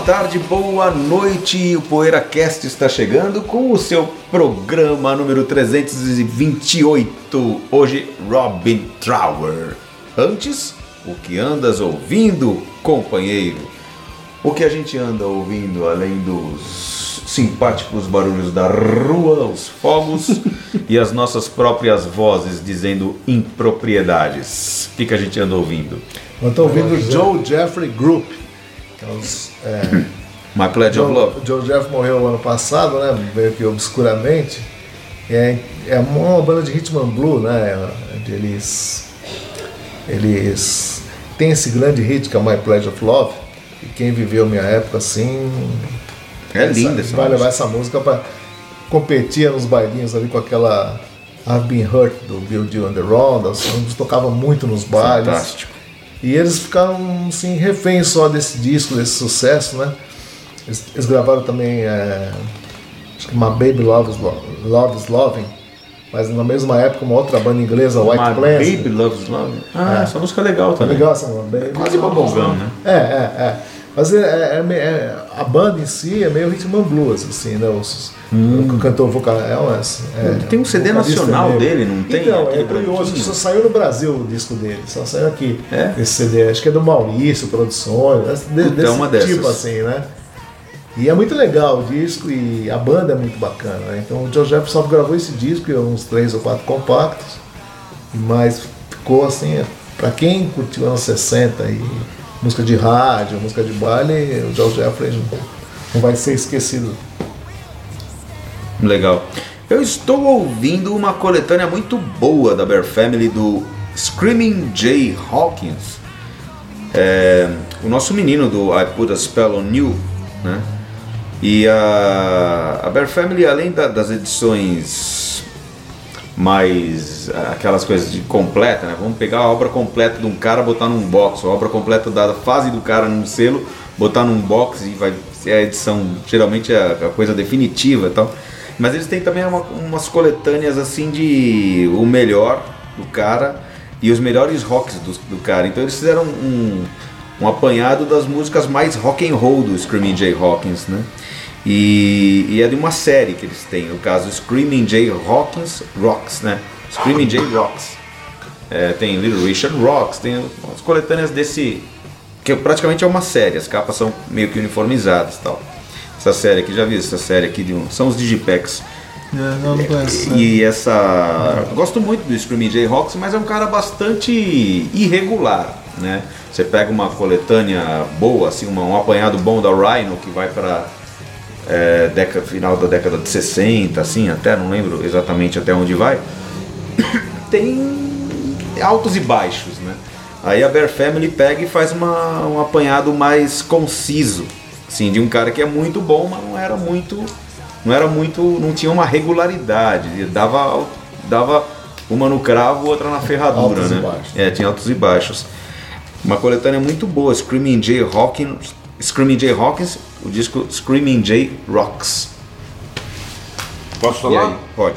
boa tarde, boa noite. O PoeiraCast está chegando com o seu programa número 328. Hoje, Robin Trower. Antes, o que andas ouvindo, companheiro? O que a gente anda ouvindo além dos simpáticos barulhos da rua, os fogos e as nossas próprias vozes dizendo impropriedades? O que, que a gente anda ouvindo? Eu estou ouvindo Joe Jeffrey Group. Que é My Pledge John, of Love. John Jeff morreu ano passado, né? Meio que obscuramente. É, é uma banda de rhythm and blue, né? Eles, eles têm esse grande hit que é My Pledge of Love. E quem viveu minha época assim. É linda essa Vai música. levar essa música para competir nos bailinhos ali com aquela I've Been Hurt do Bill Deal and the Rondas. Eles tocavam muito nos bailes. Fantástico. E eles ficaram assim, reféns só desse disco, desse sucesso, né? Eles, eles gravaram também é, acho que uma Baby Loves, Lo- Loves Loving, mas na mesma época uma outra banda inglesa, White My Plains. Baby Loves Love. Ah, É. essa música é legal Tá também. legal essa uma Baby Quase bubblegum, né? É, é, é. Mas é, é- é é- a banda em si é meio rhythm and blues, assim, né? Os, O cantor vocal é, um- é, Tem um CD nacional dele, não tem? Então, é curioso, só saiu no Brasil o disco dele, só saiu aqui É? esse CD. Acho que é do Maurício Produções, de, Puta, desse é uma dessas. tipo assim, né? E é muito legal o disco e a banda é muito bacana, né? Então o Joe Jefferson gravou esse disco e uns três ou quatro compactos, mas ficou assim, pra quem curtiu anos 60 e música de rádio, música de baile, o Joe Jeffrey não vai ser esquecido. Legal. Eu estou ouvindo uma coletânea muito boa da Bear Family do Screaming Jay Hawkins. É, o nosso menino do I Put a Spell on You, né? E a, a Bear Family, além da- das edições mais aquelas coisas de completa, né? Vamos pegar a obra completa de um cara, botar num box, a obra completa da fase do cara num selo, botar num box e vai ser a edição, geralmente a, a coisa definitiva e tal. Mas eles têm também uma- umas coletâneas assim de o melhor do cara e os melhores rocks do, do cara. Então eles fizeram um, um apanhado das músicas mais rock and roll do Screaming Jay Hawkins, né? E, e é de uma série que eles têm, no caso Screaming Jay Hawkins Rocks, né? Screaming Jay Rocks. É, tem Little Richard Rocks, tem umas coletâneas desse. que praticamente é uma série, as capas são meio que uniformizadas tal. Essa série aqui, já vi essa série aqui, de um, são os Digipacks. não, não conheço. E essa. Gosto muito do Screaming Jay Hawks, mas é um cara bastante irregular, né? Você pega uma coletânea boa, assim, uma- um apanhado bom da Rhino que vai para década, final da década de 60, assim, até não lembro exatamente até onde vai. Tem altos e baixos, né? Aí a Bear Family pega e faz uma, um apanhado mais conciso, assim, de um cara que é muito bom, mas não era muito, não era muito, não tinha uma regularidade, dava, dava uma no cravo, outra na ferradura, Altos e né? baixos. É, tinha altos e baixos. Uma coletânea muito boa, Screaming Jay Hawkins, Screaming Jay Hawkins, o disco Screaming Jay Rocks. Posso falar? aí, pode.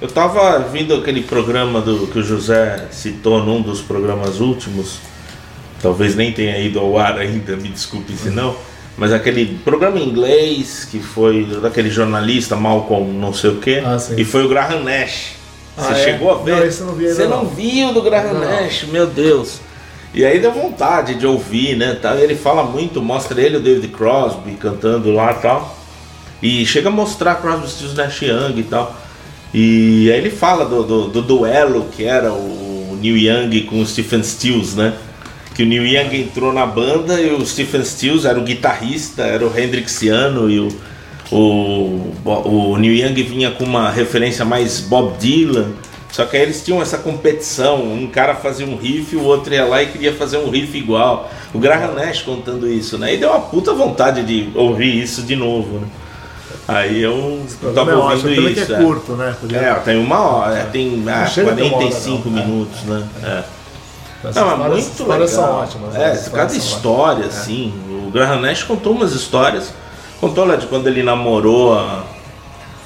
Eu tava vendo aquele programa do, que o José citou num dos programas últimos. Talvez nem tenha ido ao ar ainda, me desculpe se não. Mas aquele programa em inglês que foi daquele jornalista Malcolm não sei o que. Ah, e foi o Graham Nash. Você Ah, é? chegou a ver? Não, esse não vi ainda Você não, não. viu do Graham Não. Nash, meu Deus. E aí deu vontade de ouvir, né? Tá? Ele fala muito, mostra ele o David Crosby cantando lá e tal. E chega a mostrar Crosby, Stills, Nash Young e tal. E aí ele fala do, do, do duelo que era o Neil Young com o Stephen Stills, né? que o Neil Young entrou na banda e o Stephen Stills era o guitarrista, era o Hendrixiano e o, o, o Neil Young vinha com uma referência mais Bob Dylan. Só que aí eles tinham essa competição, um cara fazia um riff, o outro ia lá e queria fazer um riff igual. O Graham Nash contando isso, né? E deu uma puta vontade de ouvir isso de novo, né? Aí eu tava é ouvindo isso. que é é. curto, né? Podia- É, tem uma hora, tem ah, chega a ter uma hora, 45 não. É. minutos, né? É. Essas Não, é histórias- muito histórias legal. são ótimas. né? É, As cada história, assim. O Graham Nash contou umas histórias. Contou lá de quando ele namorou a,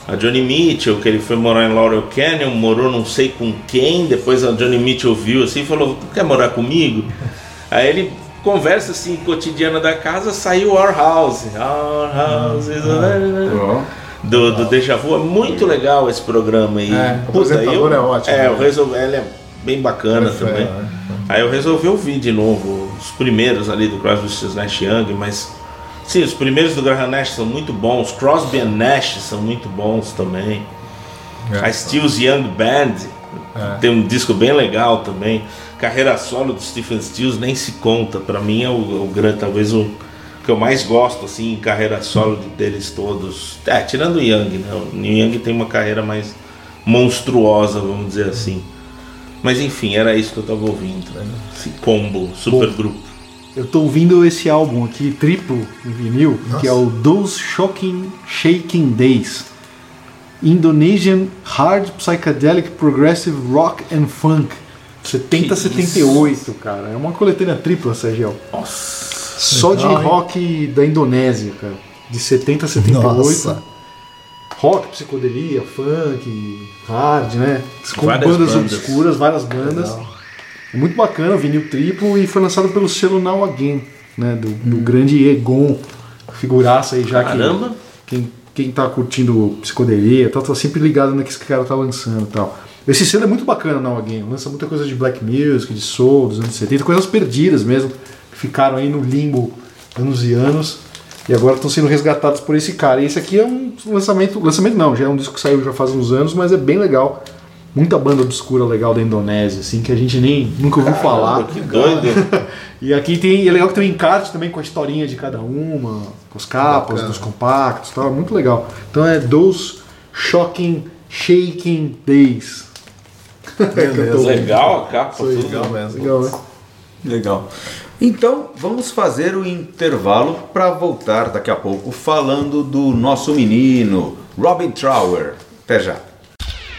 a Johnny Mitchell, que ele foi morar em Laurel Canyon, morou não sei com quem, depois a Johnny Mitchell viu assim e falou, quer morar comigo? Aí ele conversa assim, cotidiana da casa, saiu Our House. Our House is a- Ó. do, do Deja Vu. É muito legal esse programa aí. É, o apresentador é ótimo, É, né? eu resolvi, ele é bem bacana É, também. é. Aí eu resolvi ouvir de novo os primeiros ali do Crosby, Stills, Nash Young, mas sim, os primeiros do Graham Nash são muito bons. Crosby and Nash são muito bons também. É. A Stills Young Band É. tem um disco bem legal também. Carreira solo do Stephen Stills nem se conta. Pra mim é o, o grande, talvez o que eu mais gosto assim, em carreira solo de- deles todos. É, tirando o Young, né? O Young tem uma carreira mais monstruosa, vamos dizer assim. Mas enfim, era isso que eu tava ouvindo. Né? Esse combo, super grupo. Eu tô ouvindo esse álbum aqui, triplo em vinil, que é o Those Shocking Shaking Days. Indonesian Hard Psychedelic Progressive Rock and Funk. 70 78, cara. É uma coletânea tripla, Sérgio. Nossa. Só de Legal, hein? rock da Indonésia, cara. De 70 a 78. Nossa. Rock, psicodelia, funk, hard, né? Com Várias bandas, bandas. obscuras, várias bandas. É muito bacana, vinil triplo e foi lançado pelo selo Now Again, né? Do, do grande Egon, figuraça aí já Caramba. que quem, quem tá curtindo psicodelia tal, tá sempre ligado no que esse cara tá lançando e tal. Esse selo é muito bacana, Now Again, lança muita coisa de black music, de soul, dos anos 70, coisas perdidas mesmo, que ficaram aí no limbo anos e anos. E agora estão sendo resgatados por esse cara. E esse aqui é um lançamento. Lançamento não, já é um disco que saiu já faz uns anos, mas é bem legal. Muita banda obscura legal da Indonésia, assim, que a gente nem nunca ouviu falar. Que doido. E aqui tem. E é legal que tem um encarte também com a historinha de cada uma, com as capas Bacana. dos compactos e tal. Muito legal. Então é Those Shocking Shaking Days. Beleza. Legal a capa, tudo. Legal mesmo. Legal, né? Legal. Então, vamos fazer o intervalo para voltar daqui a pouco falando do nosso menino, Robin Trower. Até já.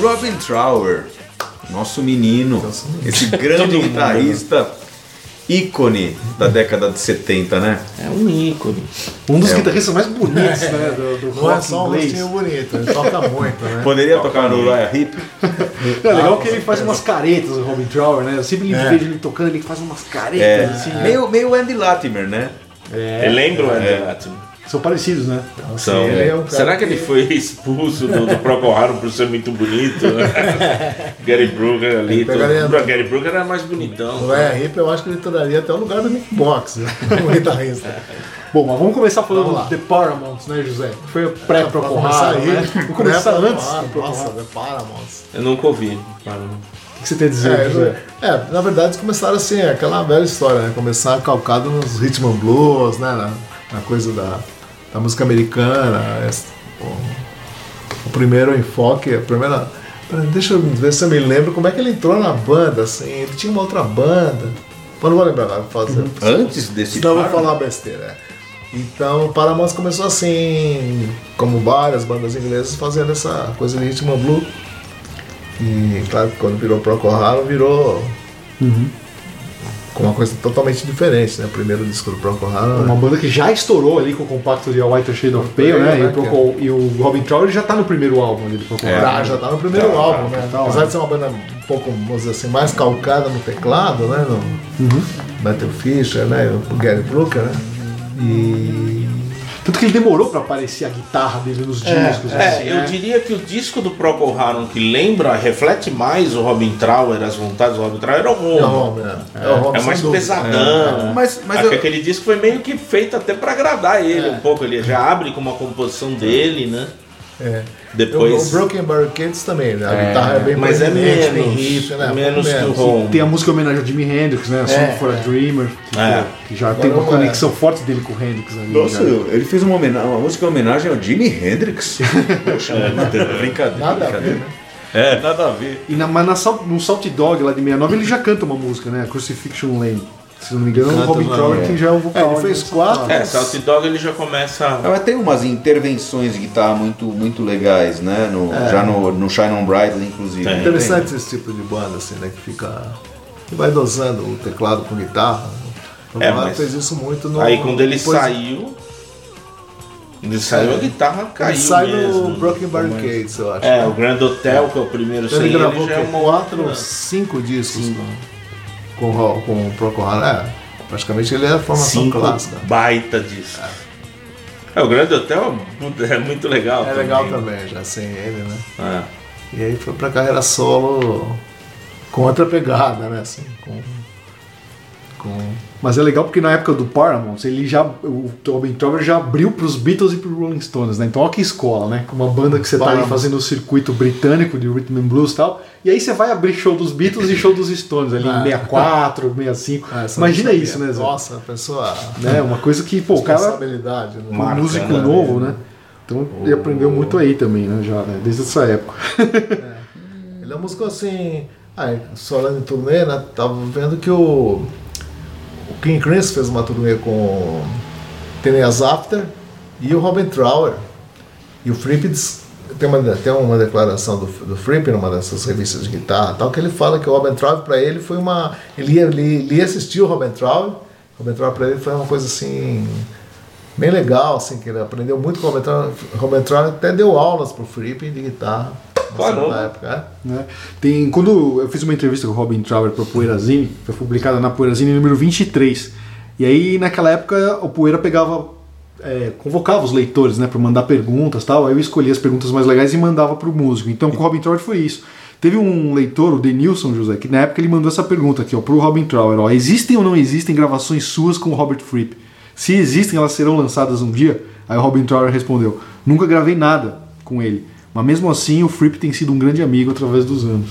Robin Trower, nosso menino, esse grande guitarrista, ícone da década de 70, né? É um ícone. Um dos É. guitarristas mais bonitos, né? Do, do Não é rock só inglês. bonito, ele toca muito, né? Poderia tocar no Uriah Heep? É legal que ele faz umas caretas, o Robin Trower, né? Eu sempre É. vejo ele tocando, ele faz umas caretas, É, assim. né? meio, meio Andy Latimer, né? É, Eu lembro o Andy Latimer. São parecidos, né? São. ele é um Será que que- ele foi expulso do, do Procol Harum por ser muito bonito? né? Gary Brooker ali. todo- pegaria- Gary Brooker era mais bonitão. O Ryan Hip, eu acho que ele toraria até o lugar do Mick Box, né? o guitarrista. Bom, mas vamos começar falando Vamos lá. The Paramounts, né, José? Foi o pré-Procol Pra começar Harum, aí, né? Vamos começar pré- antes Nossa. The Paramount. Eu nunca ouvi. O que você tem a dizer, É, José? é, na verdade eles começaram assim, aquela velha história, né? Começaram calcado nos rhythm and blues, né? Na, na coisa da, da música americana. esse- o, primeiro enfoque, a primeira. Deixa eu ver se eu me lembro como é que ele entrou na banda, assim. Ele tinha uma outra banda. Mas não vou lembrar agora, vou fazer. Antes desse eu vou falar besteira. é. Então o Paramount começou assim, como várias bandas inglesas, fazendo essa coisa de ritmo blue. E claro quando virou Procol Harum, virou com uma coisa totalmente diferente, né? O primeiro disco do Procol Harum. Uma banda que já estourou ali com o compacto de A White Shade of Pale, né? E o, Procol- e o Robin Trower já tá no primeiro álbum ali do Procol É. Harum. Já, tá no primeiro Tá, álbum, tá, né? tá, Apesar de ser uma banda um pouco, vamos dizer assim, mais calcada no teclado, né? No Uhum. Matthew Fisher, né? O Gary Brooker, né? E. Tanto que ele demorou pra aparecer a guitarra dele nos discos. É, assim, eu né? diria que o disco do Procol Harum que lembra, reflete mais o Robin Trower, as vontades do Robin o É o né? É, o Home, É mais dúvida. pesadão. Mas- mas Acho eu- que aquele disco foi meio que feito até pra agradar ele É. um pouco. Ele já abre com uma composição dele, né? É. Depois. O, o Broken Barricades também, né? A guitarra é bem mas é menos, bem riff, né? menos que o Menos. Home. Tem a música em homenagem ao Jimi Hendrix, né? A Song É, for a é. Dreamer, que, É. que já Agora tem uma uma- conexão forte dele com o Hendrix ali. Nossa, já. ele fez uma, uma música em homenagem ao Jimi Hendrix. Poxa, brincadeira. Nada a ver, brincadeira. né? É, nada a ver. E na, mas na, no Salt Dog lá de 69 ele já canta uma música, né? Crucifixion Lane. Se não me engano, é o Robin Trower é. que já é o É, vocal. ele fez né? quatro. É, South Dog ele já começa. Mas tem umas intervenções de guitarra muito, muito legais, né? No, É. Já no, no Shine On Brightly, inclusive. Tem. não Interessante esse tipo de banda, assim, né? Que fica. que vai dosando o teclado com guitarra. O É, Rock mas- fez isso muito no. Aí quando ele depois- saiu. Ele saiu, a guitarra caiu. Ele sai mesmo. no Broken Barricades, eu acho. É, o Grand Hotel, que é o primeiro Então ele gravou ele, já é uma quatro ou cinco discos com, com, com o Procol Harum. É, praticamente ele é a formação cinco clássica. baita discos. É, o Grand Hotel é muito legal. É legal também, já sem ele, né? É. E aí foi pra carreira solo com outra pegada, né? Assim, com. com Mas é legal porque na época do Paramount, ele já, o Robin Trower já abriu pros Beatles e pro Rolling Stones, né? Então olha que escola, né? Com uma banda que você tá ali fazendo o circuito britânico de Rhythm and Blues e tal, e aí você vai abrir show dos Beatles e show dos Stones ali em 64, 65. Ah, Imagina isso, né, Zé? Nossa, a pessoa. Né? Uma coisa que, pô, o cara Responsabilidade, né? um Marca, músico né? novo, né? Então ele aprendeu muito aí também, né? Já, né? Desde essa época. Ele é um músico assim. Ah, Solano em turnê, né? Tava vendo que o. O King Crimson fez uma turnê com Ten Years After e o Robin Trower. E o Fripp tem uma, tem uma declaração do, do Fripp numa dessas revistas de guitarra tal, que ele fala que o Robin Trower para ele foi uma. Ele ia, ele, ele ia assistir o Robin Trower. O Robin Trower para ele foi uma coisa assim. Bem legal, assim, que ele aprendeu muito com o Robin Trower. O até deu aulas pro Fripp de guitarra. Caramba. época, é. né? Tem, quando eu fiz uma entrevista com o Robin Trower para Poeirazine, foi publicada na Poeirazine número 23. E aí, naquela época, o Poeira pegava, é, convocava os leitores né, para mandar perguntas tal. Aí eu escolhia as perguntas mais legais e mandava para o músico. Então, com o Robin Trower foi isso. Teve um leitor, o Denilson José, que na época ele mandou essa pergunta aqui, ó, pro Robin Trower, ó, existem ou não existem gravações suas com o Robert Fripp? Se existem, elas serão lançadas um dia? Aí o Robin Trower respondeu, nunca gravei nada com ele, mas mesmo assim o Fripp tem sido um grande amigo através dos anos.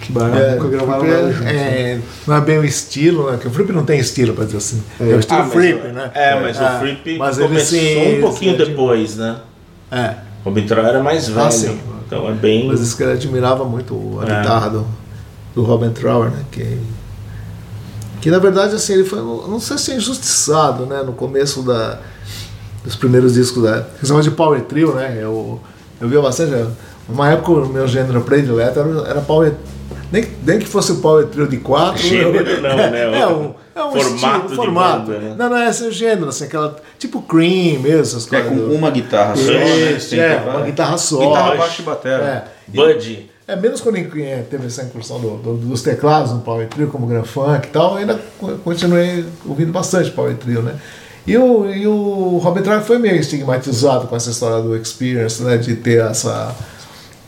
Que barato, É, nunca gravaram nada juntos. né? é, não é bem o estilo, né? Porque o Fripp não tem estilo, pra dizer assim. É, o estilo Ah, Fripp, o- né? É, mas Ah, o Fripp mas ele começou sim, um pouquinho depois, né? É, O Robin Trower era mais velho. Ah, sim. Então é bem. mas isso que ele admirava muito a É. guitarra do, do Robin Trower, né? Que, que na verdade, assim, ele foi, não sei se é injustiçado, né? No começo da, dos primeiros discos da. Que se chama de Power Trio, né? Eu, eu via bastante. né? Uma época o meu gênero predileto era, era Power nem, nem que fosse o Power Trio de quatro. Gênero eu- não, né? É, um, é um Formato estilo, de formato. banda, né? Não, não, é esse é o gênero, assim, aquela. Tipo Cream mesmo, essas É coisas. com uma guitarra só, né? É, uma guitarra só. Guitarra, baixo e batera. É. Buddy. É, menos quando eh, teve essa incursão do- do- dos teclados no Power Trio, como Grand Funk e tal, eu ainda co- continuei ouvindo bastante Power Trio, né? E o, e o Robin Trower foi meio estigmatizado com essa história do Experience, né? De ter essa.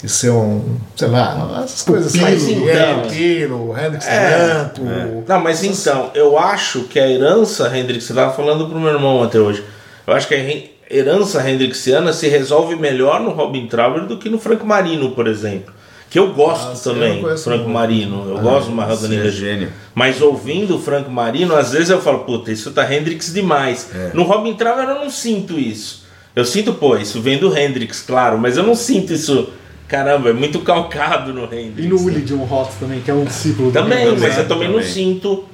de ser um. sei lá, essas coisas assim. É, Pilo, Hendrix É, Tanto. Não, mas então, eu acho que a herança Hendrix, você estava falando pro meu irmão até hoje. Eu acho que a herança hendrixiana se resolve melhor no Robin Trower do que no Frank Marino, por exemplo. Que eu gosto Ah, eu também, não conheço Franco muito. Marino. Eu gosto do Mahogany é Rush. gênio. Mas ouvindo o Franco Marino, às vezes eu falo, puta, isso tá Hendrix demais. É. No Robin Trower eu não sinto isso. Eu sinto, pô, isso vem do Hendrix, claro, mas eu não sinto isso. Caramba, é muito calcado no Hendrix. E no né? Willie John Roth também, que é um discípulo do Também, Hendrix. mas eu também não também. sinto.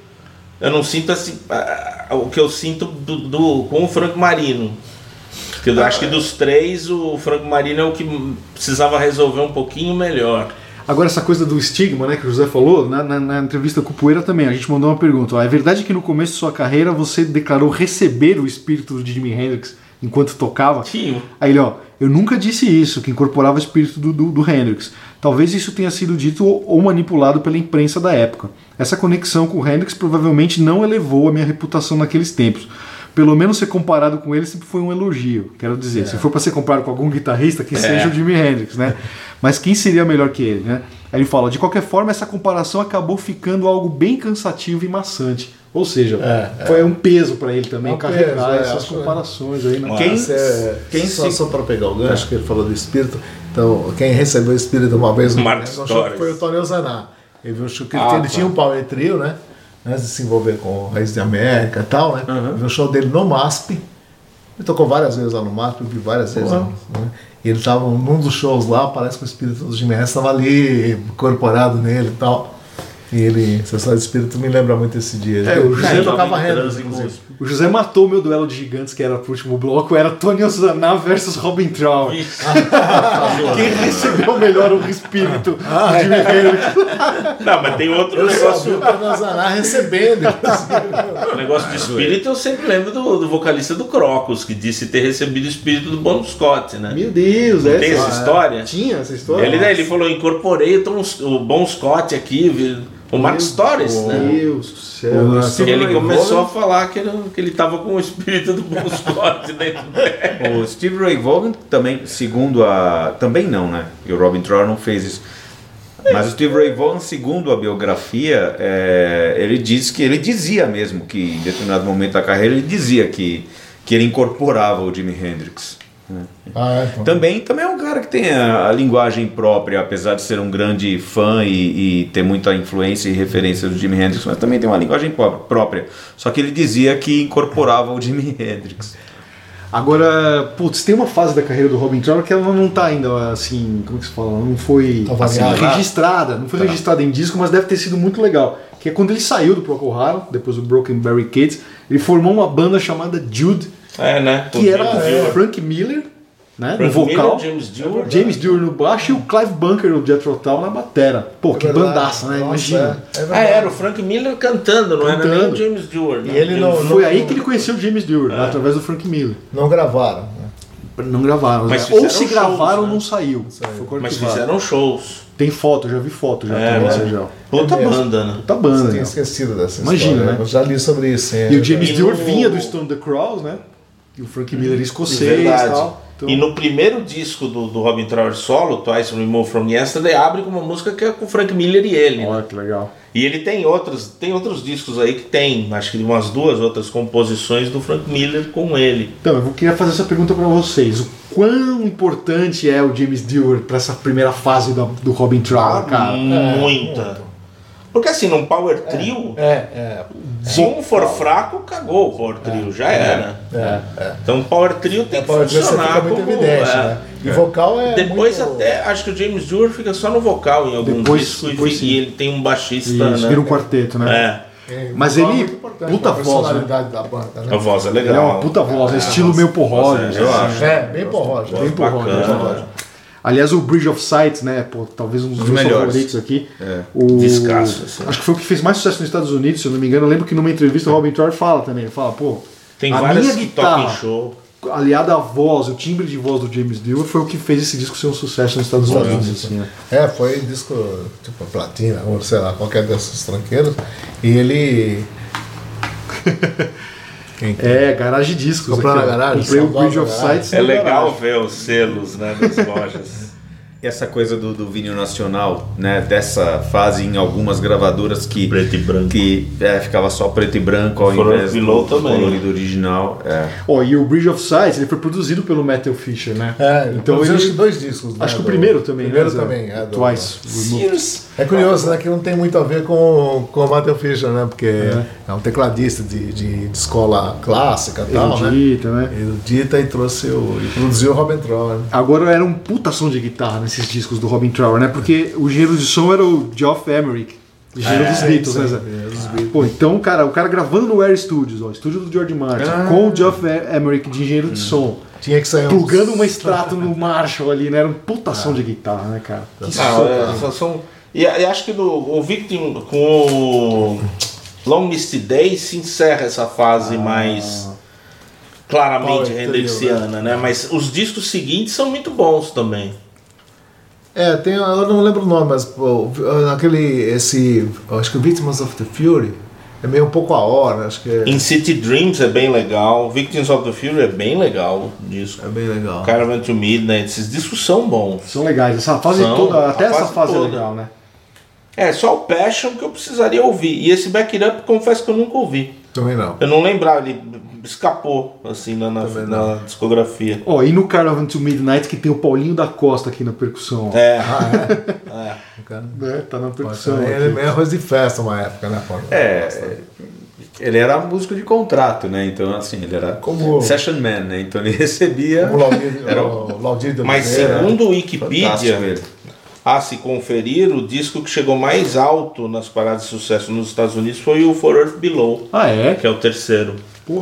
Eu não sinto assim. o que eu sinto do, do- com o Franco Marino. Que eu acho que dos três, o Franco Marino é o que precisava resolver um pouquinho melhor. Agora, essa coisa do estigma, né, que o José falou, na, na- na entrevista com o Poeira também, a gente mandou uma pergunta. ó, é verdade que no começo de sua carreira você declarou receber o espírito do Jimi Hendrix enquanto tocava? Tinha. Aí ele, ó, eu nunca disse isso, que incorporava o espírito do, do, do Hendrix. Talvez isso tenha sido dito ou, ou manipulado pela imprensa da época. Essa conexão com o Hendrix provavelmente não elevou a minha reputação naqueles tempos. Pelo menos ser comparado com ele sempre foi um elogio. Quero dizer, se for para ser comparado com algum guitarrista, que seja o Jimi Hendrix, né? Mas quem seria melhor que ele, né? Aí ele fala: de qualquer forma, essa comparação acabou ficando algo bem cansativo e maçante. Ou seja, É, foi um peso para ele também É um carregar peso, é, essas que- comparações aí, né? Quem- é- quem só, se- só para pegar o gancho que ele falou do espírito, então quem recebeu o espírito uma vez no Marcos Torres. foi o Tony Ozaná. Ele viu que ele, Ah, tinha- ele tá. tinha um power trio, né? Antes de se envolver com Raiz de América e tal, né? Viu o show dele no MASP. Ele tocou várias vezes lá no MASP, eu vi várias vezes. Né? E ele estava num dos shows lá, parece que o espírito do Hendrix estava ali, incorporado nele e tal. E ele, você sabe, o espírito me lembra muito esse dia. É, o José Ele tava tocava inclusive. O José matou o meu duelo de gigantes, que era pro último bloco, era Tony Ozaná versus Robin Traum. Quem recebeu melhor o espírito do Jimi Hendrix? Não, mas tem outro Eu negócio. o Tony Ozaná recebendo. O negócio de espírito, eu sempre lembro do, do vocalista do Crocus, que disse ter recebido o espírito do Bon Scott, né? Meu Deus, Não essa, tem essa história? Tinha essa história? Ele, ele falou, incorporei o, Tom- o Bon Scott aqui, vi- o Marcos Torres, Meu né? Deus do céu. Nossa. Steve Ele Ray começou a falar que ele, que ele tava com o espírito do Bon Scott dentro dele. O Steve Ray Vaughan também, segundo a. Também não, né? E o Robin Trower não fez isso. Mas o Steve Ray Vaughan, segundo a biografia, é, ele diz que ele dizia mesmo que em determinado momento da carreira ele dizia que, que ele incorporava o Jimi Hendrix. Ah, é, então. Também, também é um cara que tem a, a linguagem própria, apesar de ser um grande fã e, e ter muita influência e referência do Jimi Hendrix, mas também tem uma linguagem pró- própria. Só que ele dizia que incorporava o Jimi Hendrix. Agora, putz, tem uma fase da carreira do Robin Trower que ela não tá ainda assim, como que se fala? Não foi Tá assim, registrada, não foi registrada em disco, mas deve ter sido muito legal. Que é quando ele saiu do Procol Harum, depois do Broken Barricades, ele formou uma banda chamada Jude, É, né? que era Dewar. Frank Miller, né, Frank no vocal, Miller, James Dewar. James Dewar no baixo e o Clive Bunker, o Jethro Tull na batera. Pô, que É verdade. bandaça, né? Nossa, Imagina. é, é Ah, era o Frank Miller cantando, não era nem Cantando. o James Dewar. né? E ele não- Foi aí que ele conheceu o James Dewar, né, através do Frank Miller. Não gravaram. né? Não gravaram. Mas né? Ou se shows, gravaram, né? não saiu. Foi Mas fizeram shows. Tem foto, já vi foto já É, também, né? Sérgio. Puta É banda, né? Puta banda. Tinha né? esquecido dessa Imagina, história. né? Eu já li sobre isso. sim, E é o James Dewar vinha do Stone the Crows, né? E o Frank Miller escocês e Verdade. tal. Então, E no primeiro disco do, do Robin Trower solo, Twice Removed from Yesterday, abre com uma música que é com o Frank Miller e ele. né? Olha que legal. E ele tem outros, tem outros discos aí que tem, acho que umas duas outras composições do Frank Miller com ele. Então, eu queria fazer essa pergunta pra vocês. O quão importante é o James Dewar pra essa primeira fase da- do Robin Trower, cara? Muita. Porque assim, num Power Trio, É, é. se um for fraco, cagou o Power Trio, já era. é, é. Então o Power Trio tem É, que você funcionar como... evidente, é. né? E vocal é Depois muito... até, acho que o James Dewar fica só no vocal em algum Depois- disco e depois e ele tem um baixista, Isso, né? vira um quarteto, né? É, É, Mas é ele- importante puta pra voz, né? personalidade da banda, né? a voz é Ele legal. é uma puta voz, é estilo meio Rogers. eu assim. acho. É, bem por Roger. Bem. Bacana. Aliás, o Bridge of Sights, né? Pô, talvez um dos Os meus melhores. favoritos aqui. É. O... Descasso, assim. Acho que foi o que fez mais sucesso nos Estados Unidos, se eu não me engano. Eu lembro que numa entrevista o Robin Trower fala também. Ele fala, pô, Tem a várias minha que tocam em guitarra, show. aliada à voz, o timbre de voz do James Dewar, foi o que fez esse disco ser um sucesso nos Estados Unidos. Assim, né? É, foi disco tipo platina, ou sei lá, qualquer desses tranqueiros. E ele. É, Garage Discos. Comprou aqui, na garagem, Comprei o Bridge of garagem. Sights. É legal garagem. ver os selos né, das lojas. Essa coisa do, do vinil nacional, né? Dessa fase em algumas gravadoras que. Preto e branco. Que é, ficava só preto e branco ao Color invés do também. colorido original. É. Ó, e o Bridge of Sights, ele foi produzido pelo Matthew Fisher, né? É, então ele... acho que dois discos. né, Acho que o primeiro também, primeiro né? Também, é. do- Twice. Removed. É curioso, né? Que não tem muito a ver com, com o Matthew Fisher, né? Porque é, um tecladista de, de, de escola clássica e tal, né? Erudita, né? Erudita e trouxe o. e produziu o Robin Trower. né? Agora era um puta som de guitarra nesses discos do Robin Trower, né? Porque o engenheiro de som era o Geoff Emerick, engenheiro dos Beatles, né, Zé? dos Beatles. Pô, então, cara, o cara gravando no Air Studios, ó, estúdio do George Martin, Ah. com o Geoff Emerick de engenheiro de som, Tinha que sair um- plugando uma extrato no Marshall ali, né? Era um puta som de guitarra, né, cara? Que Ah, som, é, cara. são, e, e acho que no, o Victim com o Long Misty Day se encerra essa fase mais claramente Power hendrixiana, trio, né? Mas os discos seguintes são muito bons também. É, tem, eu não lembro o nome, mas pô, aquele, esse, acho que o Victims of the Fury é meio um pouco a hora, acho que é, In City Dreams é bem legal, Victims of the Fury é bem legal o disco. é bem legal. Caravan to Midnight, esses discos são bons. São legais, essa fase São, toda, até essa fase fase é toda. legal, né? É, só o Passion que eu precisaria ouvir. E esse Back It Up, confesso que eu nunca ouvi. Também não. Eu não lembrava, ele escapou, assim, na, na, na discografia. Ó, e no Caravan to Midnight que tem o Paulinho da Costa aqui na percussão. ó. É, Cara, Né? Tá na percussão. Ele é arroz de festa uma época, né, Paulo? É, ele era músico de contrato, né? Então, assim, ele era Como- session man, né? Então ele recebia. O Laudir, Era o Laudir de mas Oliveira. segundo o Wikipedia, a se conferir, o disco que chegou mais alto nas paradas de sucesso nos Estados Unidos foi o For Earth Below, Ah, é? que é o terceiro.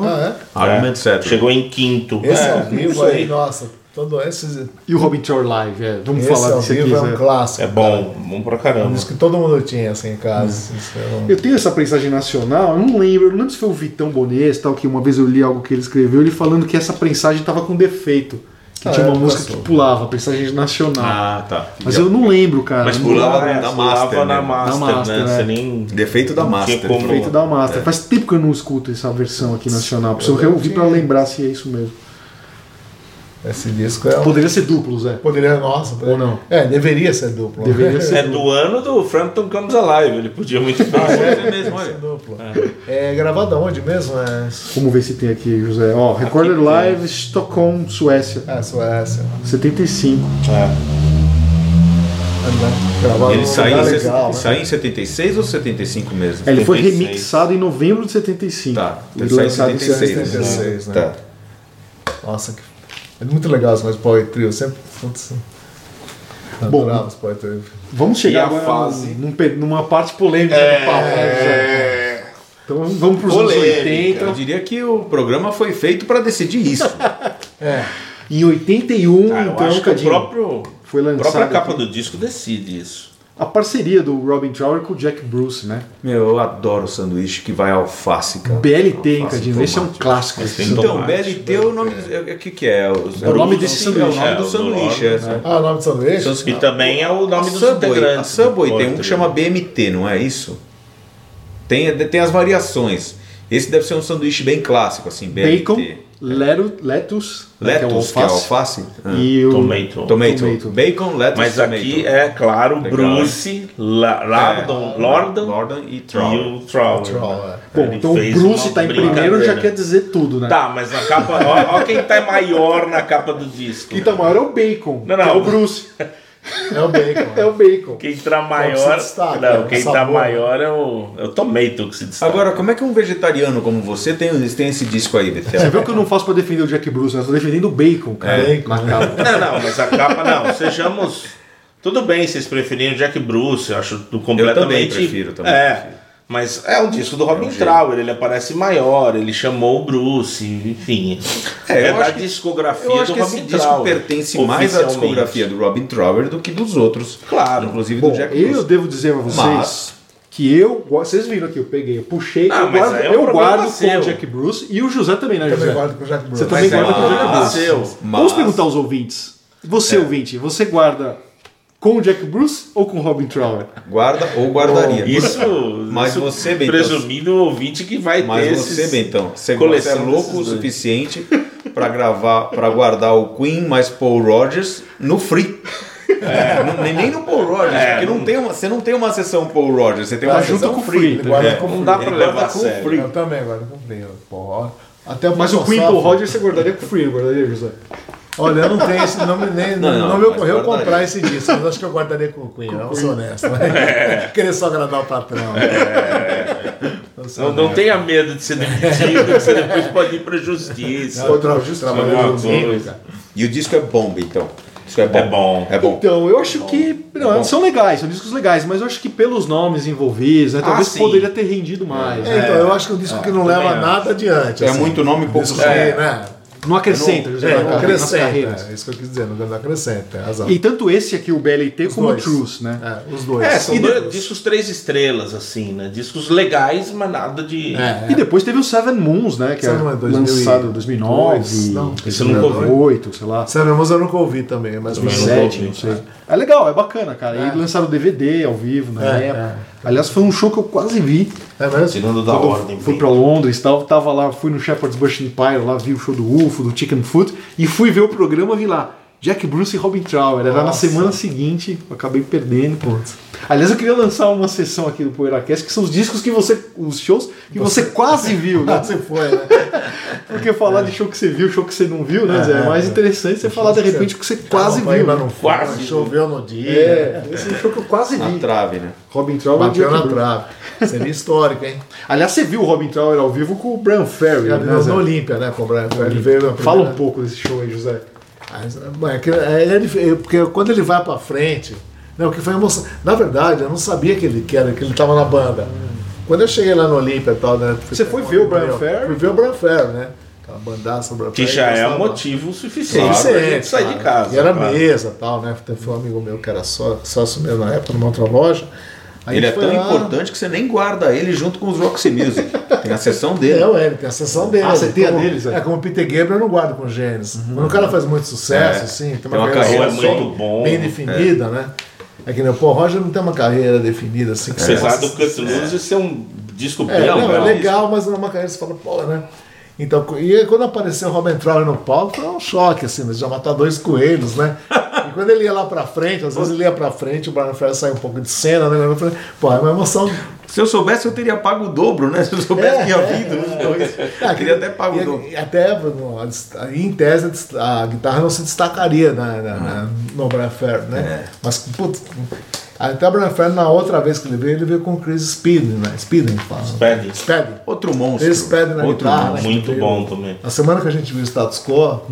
Ah, Argument É, Set. Chegou em quinto. é? Esse é, ao não vivo aí, nossa, todo esse, E o Robin Tower Live, é. Vamos esse falar disso aqui. é um clássico. É bom, bom pra cara. Um caramba. disco que todo mundo tinha assim em casa. Isso é um- Eu tenho essa prensagem nacional, eu não lembro, não lembro se foi o Vitão Bones, tal, que uma vez eu li algo que ele escreveu, ele falando que essa prensagem tava com defeito. Que Ah, tinha uma é, música passou. que pulava, prensagem nacional. Ah, tá. Mas eu não lembro, cara. Mas pulava, na na Master, Master, né? na Master, Na Master, né? né? Você nem... Defeito da tinha Master. como- Feito da Master. É. Faz tempo que eu não escuto essa versão aqui nacional. Preciso eu reouvir tinha- pra lembrar se é isso mesmo. Esse disco é um... Poderia ser duplo, Zé. Poderia, nossa, poderia- Ou não? É, deveria ser duplo. Deveria ser. É do ano do Frampton Comes Alive, ele podia muito bem Ah, ser. é, mesmo, ser olha. duplo. É gravado aonde mesmo? É, Vamos ver se tem aqui, José. Ó, Recorded tem. Live, Stockholm, Suécia. é Suécia. 75. É, né? Gravado Ele num saiu, em, legal, né? saiu em 76 ou 75 mesmo? É, ele foi 76. remixado em novembro de 75. Tá, ele saiu em lançado em 76. 76, né? Tá. Nossa, que... é muito legal as coisas Power Trio. Eu sempre putz, adorava os Power Trio. Vamos chegar a agora fase? num- numa parte polêmica do papo. né, José? Então vamos pros anos Polêmica. 80. Eu diria que o programa foi feito para decidir isso. Em 81, Ah, eu então, acho que o próprio, foi a lançado própria capa aqui. do disco decide isso. A parceria do Robin Trower com o Jack Bruce, né? Meu, eu adoro sanduíche que vai alface, cara. BLT, hein, Cadinho? Esse é um clássico. Esse. Então, tomate, BLT é o nome. O que, que é? É o nome desse É o sanduíche. nome É, do o do sanduíche. nome, é. né? Ah, o nome do sanduíche? E também é o A nome dos Subway, a. Subway do tem um que chama. BMT, não é isso? Tem, tem as variações. Esse deve ser um sanduíche bem clássico, assim, BLT. Bacon, leru, lettuce, né, Lettuce, que é alface. Ah. e o Tomato. Tomato. Tomato. Bacon, lettuce, Mas tomato. aqui é, claro, Legal, Bruce, La- Lordon, É, Lordon Lordon e e Trower. o Trower. Né? Bom, Ele então o Bruce uma tá em primeiro já quer dizer tudo, né? Tá, mas na capa. Ó quem tá maior na capa do disco. Quem tá maior é o Bacon, Não, que não. é o Bruce. É o Bacon. É o Bacon. Quem tá que maior. se destaca, não, o quem tá sabor. maior é o, é o Tomato que se destaca. Agora, como é que um vegetariano como você tem, tem esse disco aí, Betel? Você viu que eu não faço pra defender o Jack Bruce, né? Eu tô defendendo o Bacon, cara. É. Bacon, né? Não, não, mas a capa não. Sejamos. Tudo bem, vocês preferirem o Jack Bruce, eu acho do completamente. prefiro, também é. prefiro. Mas é um disco do Robin um jeito. Trower, ele aparece maior, ele chamou o Bruce, enfim. É, É, eu da acho que- discografia Eu acho do que esse Robin disco pertence mais à discografia do Robin Trower do que dos outros. Claro. Inclusive Bom, do Jack eu Bruce. devo dizer pra vocês Mas- que eu. Vocês viram aqui, eu peguei, eu puxei, Ah, eu mas guardo, é um eu guardo com o Jack Bruce e o José também, né, Também José? guardo com o Jack Bruce. Você também Mas guarda é com o Jack Bruce. Mas- Vamos perguntar aos ouvintes. Você, ouvinte, você guarda com o Jack Bruce ou com o Robin Trower? Guarda ou guardaria. Isso, Mas isso você, Bentão, presumindo o ouvinte que vai Mas ter você, esses... Bentão, você, você é louco o suficiente pra gravar, para guardar o Queen mais Paul Rogers no free. Não- nem, nem no Paul Rogers, É, porque não não- tem uma, você não tem uma sessão Paul Rogers, você tem uma Tá junto sessão com o free. free, guarda É. com Não dá pra Ele levar com sério. free. Eu também guardo com frio. Porra. Até o Mas o Queen Paul Rogers você guardaria com o Free, guardaria, José? Olha, eu não tenho esse nome, nem, Não, não, não, me ocorreu guardaria. comprar esse disco, mas acho que eu guardaria com o Queen, vamos ser honestos. É. Querer só agradar o patrão. Vamos ser Não, não honestos. tenha medo de ser demitido, que você depois pode ir pra justiça. Outro trabalhando Alguma no domingo, coisa. E o disco é bomba, então. Isso é bom. É bom. É bom. Então, eu acho que. Não, são legais, são discos legais, mas eu acho que pelos nomes envolvidos, né, talvez sim. poderia ter rendido mais. É, né? então, eu acho que é um disco que não leva nada adiante. É assim. muito nome e pouco É. né? Não acrescenta, José, É, não acrescenta. É isso que eu quis dizer, não acrescenta, tem razão. E tanto esse aqui, o BLT, como dois. o Truce, né? É, os dois. É, são E dois discos três estrelas, assim, né? Discos legais, mas nada de. É. E depois teve o Seven Moons, né? Que é Seven Moons, 2000 e- lançado em 2009, dois, não, esse eu nunca ouvi. 2008, sei lá. Sério, mas eu nunca ouvi também, mas Também não 2007, ouvi. não sei. É legal, é bacana, cara. E lançaram DVD ao vivo na É, época. Aliás, foi um show que eu quase vi. É mesmo? Tirando da Quando ordem. fui pra Londres, tal, tava lá, fui no Shepherd's Bush Empire, lá vi o show do UFO, do Chicken Foot, e fui ver o programa, vi lá. Jack Bruce e Robin Trower. Era na semana seguinte, eu acabei perdendo. Aliás, eu queria lançar uma sessão aqui do PoeiraCast, que são os discos que você. os shows que você quase viu, né? Você foi, né? Porque falar de show que você viu, show que você não viu, né, Zé? É mais interessante você falar de repente o que você quase Não, viu. mas né? não foi, Quase. Choveu no dia. É, esse é um show que eu quase Na vi. trave, né? Robin Trower e Bateu Jack na Bruce. trave. Seria histórico, hein? Aliás, você viu o Robin Trower ao vivo com o Brian Ferry, né, no, Olímpia, né? Com o Brian Ferry. Ele veio na Fala um pouco desse show aí, José. É é, ele- é, porque quando ele vai pra frente, não, o que foi emoção. Na verdade, eu não sabia que ele que era, que ele tava na banda. Quando eu cheguei lá no Olímpia e tal, né? Você foi ver o Brian Ferry? Fui ver o Brian Ferry, né? Aquela bandaça, o Brian Que já é um motivo suficiente Sim, pra gente sair de claro. casa. E era claro. mesa e tal, né? Foi um amigo meu que era só, sócio meu na época, numa outra loja. Aí Ele é tão lá- importante que você nem guarda ele junto com os Roxy Music. Tem a sessão dele. É, ué, ele tem a sessão dele. Ah, você tem a deles, é? É, como o Peter Gabriel eu não guardo com Gênesis. Quando o cara faz muito sucesso, É. assim, tem Tem uma, carreira carreira bem, muito bom. bem definida, né? É que nem o Paul Roger não tem uma carreira definida assim. você Apesar do Cut Loose ser um disco É, bem não, é legal. legal, mas não é uma carreira que você fala, pô, né? Então, e quando apareceu o Robin Trower no palco, foi um choque, assim, né? já matar dois coelhos, né? Quando ele ia lá pra frente, às vezes ele ia pra frente, o Brian Ferry saiu um pouco de cena, né? Eu falei, pô, é uma emoção. Se eu soubesse, eu teria pago o dobro, né? Se eu soubesse que ia vindo nos dois. Eu teria até pago o E- dobro. e até, em tese, a guitarra não se destacaria na, na- na- no Brian Ferry, né? Mas, putz, até o Brian Ferry, na outra vez que ele veio, ele veio com o Chris Speeding, né? Speeding, fala. Spedding. Spedding. Outro monstro. Eles pedem na Outro guitarra, monstro. né? Muito bom também. A semana que a gente viu o status quo.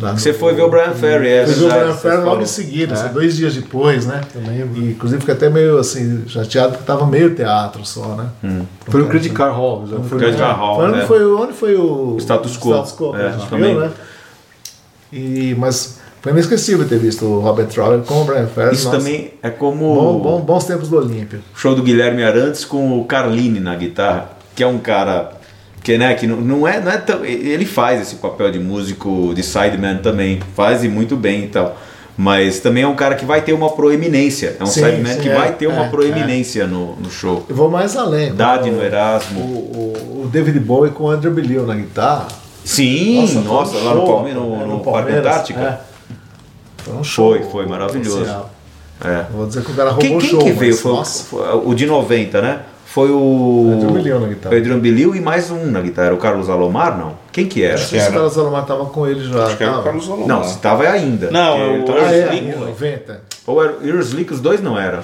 Lá no- Você foi ver o Brian Ferry, é Foi ver o Brian Ferry logo em seguida, assim, dois dias depois, né? Também, E, inclusive fiquei até meio assim, chateado porque tava meio teatro só, né? Foi no Credit Car Hall. Foi Credit Car Hall, Foi onde, né? foi, onde foi o Status quo. Status quo que É, a gente também. viu, né? E, mas foi inesquecível ter visto o Robert Trower com o Brian Ferry. Isso nossa, também é como bom, bom- bons tempos do Olímpia. o show do Guilherme Arantes com o Carlini na guitarra, que é um cara que, né, que não, não é, não é tão, ele faz esse papel de músico de sideman também, faz e muito bem e tal. Mas também é um cara que vai ter uma proeminência. É um Sim, sideman sim, que é, vai ter uma é, proeminência No, no show. Eu vou mais além. Dade no o- Erasmo. O, o, o David Bowie com o Andrew Bilil na guitarra. Sim, um nossa, lá no, show, Palme- no, né, no, Parque Palmeiras, Antártica. é. Foi um show. Foi, foi maravilhoso. É. Vou dizer que o cara roubou Quem, o quem show. que veio? mas, Foi, o- nossa, foi o de 90, né? Foi o. Adriano Bilil na guitarra. Bilil e mais um na guitarra. O Carlos Alomar, não? Quem que era? Não sei se o Carlos Alomar tava com ele já. Acho que era o. Carlos Alomar. Não, se tava é ainda. Não, é o Ah, é, Slick, em 90. Ou era o Earslick, os dois não eram.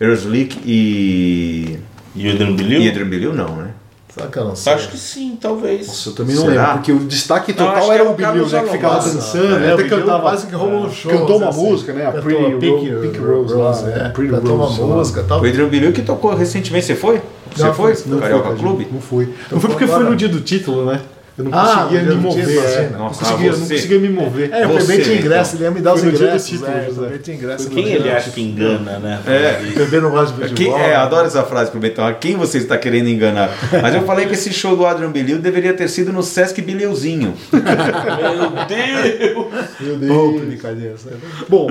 Earslick e. E o Adrian Bilil? E Adrian Bilil não, né? Será que não sei? Acho que sim, talvez. Nossa, eu também não Será? lembro, porque o destaque total era era o Carlos né? Que ficava dançando, É, né, até cantava. quase que roubou o show. Cantou uma assim. música, né? A Pretty Ro- Pink Rose lá, é. Pretty Cantou Rose, uma música e tal. O Adrian Bilil que tocou recentemente. Você foi? Você foi? não No Carioca Clube? Não fui. Não foi porque foi no dia do título, né? Eu não Ah, conseguia no me mover. é. assim, não, Nossa, conseguia, não conseguia me mover. É, eu tinha ingresso, então. ele ia me dar os no ingressos. título, é, José. tinha ingresso. no Quem dia ele acha que engana, né? É. Bebê não gosta de Quem, é, adoro essa frase pro Betão. A quem você está querendo enganar? Mas eu falei que esse show do Adrian Bilil deveria ter sido no Sesc Bileuzinho. Meu Deus! Meu Deus. brincadeira, sabe? Bom,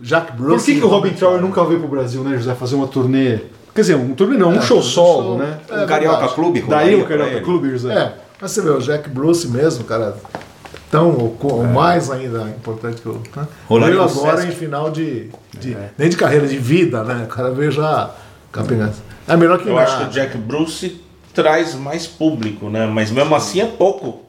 Jack por Bruce. que, que o Robin Trower nunca veio pro Brasil, né, José? Fazer uma turnê. Quer dizer, um turnê não, um show solo, né? o Carioca verdade. Clube Daí o Carioca? Clube, José. É, mas você vê, o Jack Bruce mesmo, cara, tão ou ou mais ainda importante que o. Né? Veio no agora Sesc. em final de, de- Nem de carreira, de vida, né? O cara veio já campeão. É melhor que Eu nada. acho que o Jack Bruce traz mais público, né? Mas mesmo assim é pouco.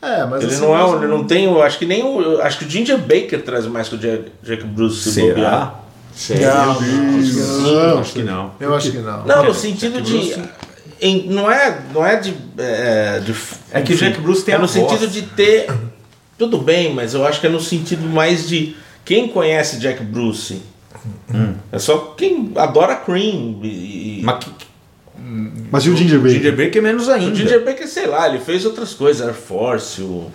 É, mas Ele assim, não é, mas ele não tem, eu acho que nem o, eu acho que o Ginger Baker traz mais que o Jack, Jack Bruce se bobear. Será? Não, não. Acho que não. Eu acho que não. Não, no sentido de em- não é, não é de, é, de É que o Jack Bruce tem é a no voz. sentido de ter tudo bem, mas eu acho que é no sentido mais de quem conhece Jack Bruce. É só quem adora Cream. E, Mas que, Mas e o Ginger o Baker? Ginger Baker é menos ainda. o Ginger Baker, sei lá, ele fez outras coisas, Air Force, o.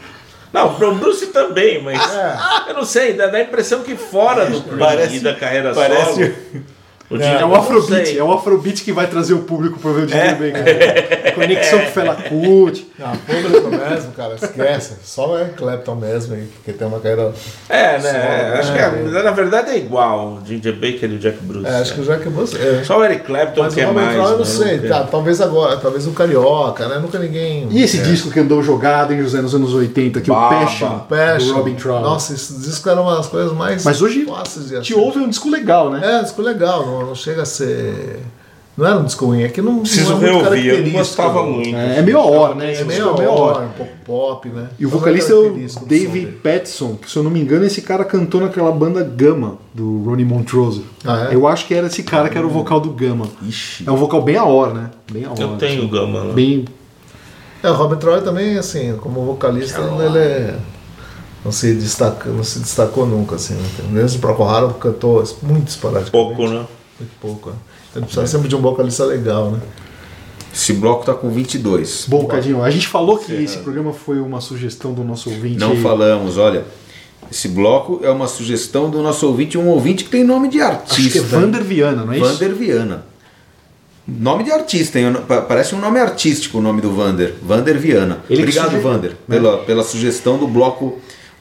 Não, o Bruce também, mas eu não sei, dá, dá a impressão que fora do Cream Parece- e da carreira parece- solo. O É não Afrobeat, sei. é o Afrobeat que vai trazer o público pra ver o Ginger Baker. Conexão com Fela Kuti. Ah, público mesmo, cara, esquece. Só o Eric Clapton mesmo aí, porque tem uma carreira. É, né? Solo, acho é. que é- na verdade é igual o Ginger Baker e o Jack Bruce. É, acho que o Jack Bruce. É. Só o Eric Clapton Mas que o é mais. Eu não né? sei, tem- tá, talvez agora, talvez o Carioca, né? Nunca ninguém. E esse é. disco que andou jogado em José nos anos 80, que é o Baba. Passion, Passion. do Robin Trout. Nossa, esse disco era uma das coisas mais Mas hoje Te ouve é um disco legal, né? É, disco legal, não, não chega a ser. Não era um disco ruim, é que não. Preciso não é muito reouvir, eu gostava muito. É, é meio a hora, né? É disco meio é meio a hora, hora. um pouco pop, né? E o Não vocalista é o dele. Petson, que se eu não me engano, esse cara cantou naquela banda Gama, do Ronnie Montrose. Ah, é? Eu acho que era esse cara que era o vocal do Gama. Ixi. É um vocal bem a hora, né? Bem a hora. Eu tenho assim. gama. né? Bem. É, o Robin Troy também, assim, como vocalista, ele é. Não se, destaca, não se destacou nunca, assim. Né? Mesmo o Procol Harum cantou muito esporadicamente. Pouco, né? Muito pouco, né? Então precisa sempre de um vocalista legal, né? Esse bloco tá com 22. Bom, Cadinho, a gente falou que esse programa foi uma sugestão do nosso ouvinte. Não falamos, olha. Esse bloco é uma sugestão do nosso ouvinte, um ouvinte que tem nome de artista. Acho que é Vander Viana, não é isso? Vander Viana. Nome de artista, hein? Pa- parece um nome artístico o nome do Vander. Vander Viana. Ele Obrigado, sugeriu, Vander, né? pela, pela sugestão do bloco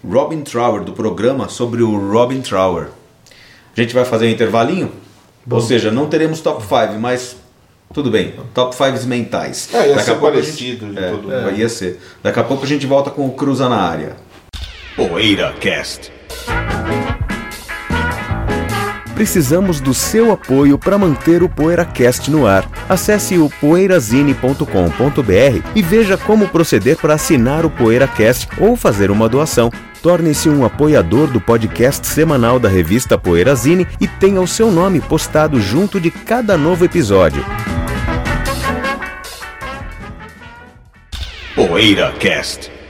Robin Trower, do programa sobre o Robin Trower. A gente vai fazer um intervalinho? Ou seja, não teremos top 5, mas tudo bem. Top 5 mentais. É, ia Daqui ser a pouco a parecido gente- de é, todo é, ia ser. Daqui a pouco a gente volta com o Cruza na área. Poeira Cast. Precisamos do seu apoio para manter o PoeiraCast no ar. Acesse o poeirazine.com.br e veja como proceder para assinar o PoeiraCast ou fazer uma doação. Torne-se um apoiador do podcast semanal da revista Poeirazine e tenha o seu nome postado junto de cada novo episódio. PoeiraCast. Listen,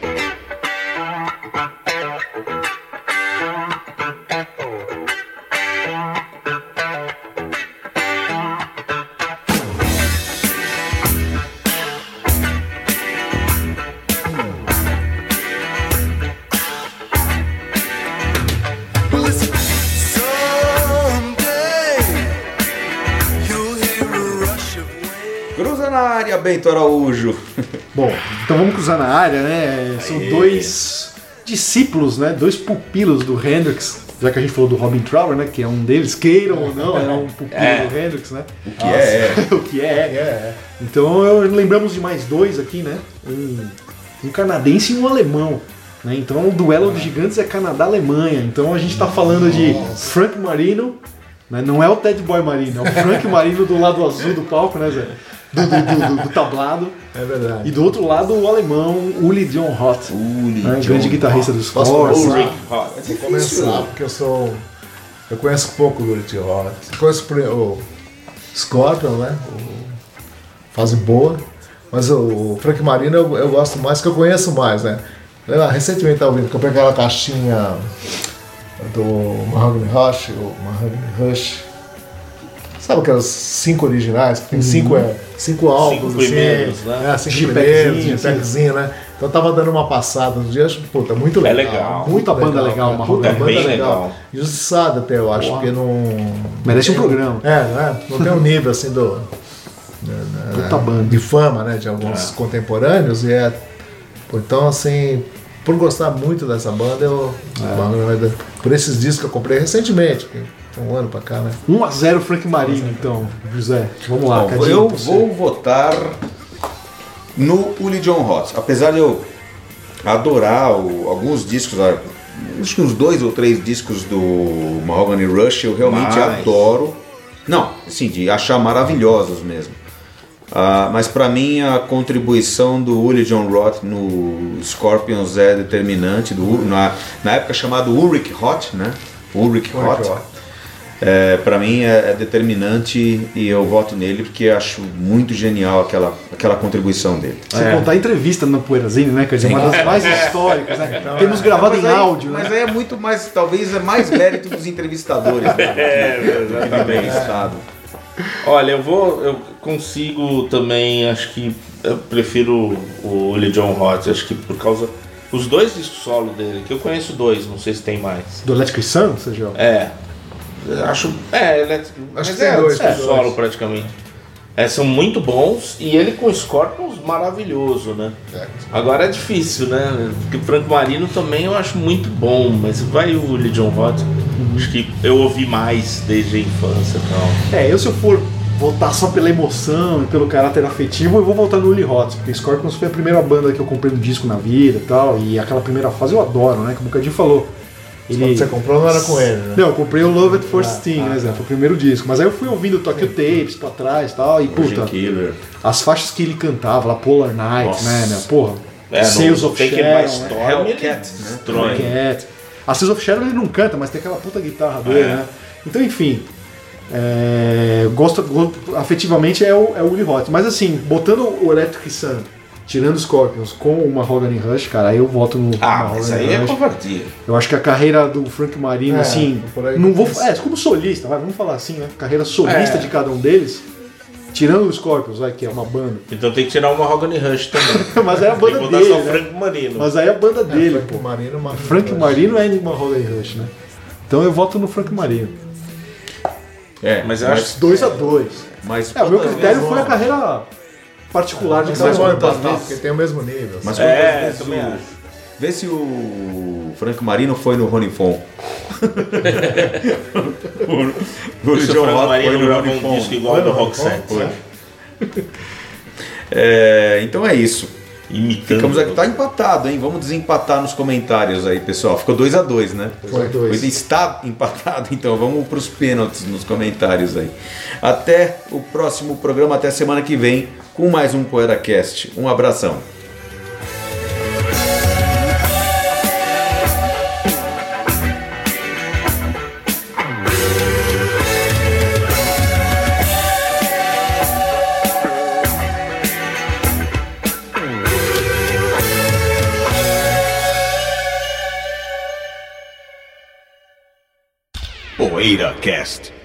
Bento Araújo. Bom, então vamos cruzar na área, né? São dois discípulos, né? Dois pupilos do Hendrix. Já que a gente falou do Robin Trower, né? Que é um deles, queiram ou não, é um pupilo É. do Hendrix, né? O que é, é. o que é, é. Então eu, lembramos de mais dois aqui, né? Um, um canadense e um alemão. Né? Então o duelo de gigantes é Canadá-Alemanha. Então a gente tá falando de Frank Marino, né? não é o Ted Boy Marino, é o Frank Marino do lado azul do palco, né, Zé? Do, do- do- do- do tablado. É verdade. E do outro lado o alemão Uli John Roth, Uli né? John grande guitarrista dos começar? Rick Hot. Vou começar, porque eu sou. Eu conheço pouco do Little Rock. Eu conheço o Scorpion, né? O fase boa. Mas o, o Frank Marino eu, eu gosto mais, que eu conheço mais, né? Eu, recentemente estava ouvindo que eu peguei aquela caixinha do Mahogany Rush, o Mahogany Rush. Sabe aquelas cinco originais? Que tem cinco, é, cinco álbuns, primeiros, assim, né? É, cinco primeiros, assim. Jeepzinho, né? Então eu tava dando uma passada nos dias, puta, muito É legal. legal. Muita banda legal, cara. uma Puta É banda bem legal. legal. Injustiçada até, eu acho, porque não. Merece um programa. É, não é? Não tem um nível assim do. Puta banda. de fama, né? De alguns contemporâneos. E é. pô, Então, assim, por gostar muito dessa banda, eu. Por esses discos que eu comprei recentemente, um ano pra cá, né? 1x0 Frank Marino, então, José. Vamos lá, Bom, Cadinho, eu vou votar no Uli John Roth. Apesar de eu adorar o- alguns discos, ah, acho que uns dois ou três discos do Mahogany Rush, eu realmente Mais. adoro. Não, assim, de achar maravilhosos mesmo. Ah, mas para mim a contribuição do Uli John Roth no Scorpions é determinante. Do, na, na época chamado Ulrich Roth, né? Ulrich Roth. É, para mim é, é determinante e eu voto nele porque acho muito genial aquela, aquela contribuição dele. Sem contar a entrevista no Poeirazine, né? Quer dizer, uma das mais históricas, né? Temos gravado em aí- áudio, Mas né? aí é muito mais, talvez é mais mérito dos entrevistadores, né? É, Do que do bem estado. Olha, eu vou. Eu consigo também, acho que. Eu prefiro o Willie John Roth, acho que por causa. Os dois discos solo dele, que eu conheço dois, não sei se tem mais. Do Electric Sun, seja. É. Acho. É, ele é, mas que tem é dois, tem solo dois. praticamente. É, são muito bons e ele com Scorpions maravilhoso, né? Agora é difícil, né? Porque o Franco Marino também eu acho muito bom, mas vai o Willie John Roth. Acho que eu ouvi mais desde a infância e tal. É, eu se eu for voltar só pela emoção e pelo caráter afetivo, eu vou voltar no Willie Hot, porque Scorpions foi a primeira banda que eu comprei no disco na vida e tal, e aquela primeira fase eu adoro, né? Como o Cadinho falou. Quando você comprou não era com ele, né? Não, eu comprei o Love at First Sting, né, Zé? Foi o primeiro disco. Mas aí eu fui ouvindo Tokyo Tapes pra trás e tal, e puta, Killer. as faixas que ele cantava lá, Polar Night, Nossa. né, meu? Porra, É, Sales no of Shadow, né? Ele Hellcat, né? destrói. Cat. A Sales of Shadow ele não canta, mas tem aquela puta guitarra dele, É. né? Então, enfim. É, gosto, go- afetivamente é o, é o Willie Hot. Mas assim, botando o Electric Sun, tirando Scorpions com uma Mahogany Rush, cara, aí eu voto no Ah, mas Mahogany aí é Rush. covardia. Eu acho que a carreira do Frank Marino, É, assim, não vou, é, como solista, vai, vamos falar assim, né? Carreira solista É. de cada um deles, tirando o Scorpions, vai, que é uma banda. Então tem que tirar uma Mahogany Rush também. Mas aí é a tem que banda dele, só né? Franco Marino. Mas aí é a banda dele, Frank pô. Marino, uma Frank Marino é uma Mahogany Rush, né? Então eu voto no Frank Marino. É, Mas eu acho 2 a 2 Mas, É, o meu critério foi a carreira particular de Mas cada um. empatar, porque tem o mesmo nível. Mas É, quantas vezes também o- acho. Vê se o Frank Marino foi no Rony Fon. o o o John Franco Marino no gravou um Fon. disco igual ao do Rock Set. É, então é isso. Imitando. Ficamos aqui, tá empatado, hein? Vamos desempatar nos comentários aí, pessoal. Ficou 2 a 2 né? Foi dois. Foi- Está empatado, então vamos para os pênaltis nos comentários aí. Até o próximo programa, até semana que vem, com mais um PoeiraCast. Um abração. PoeiraCast.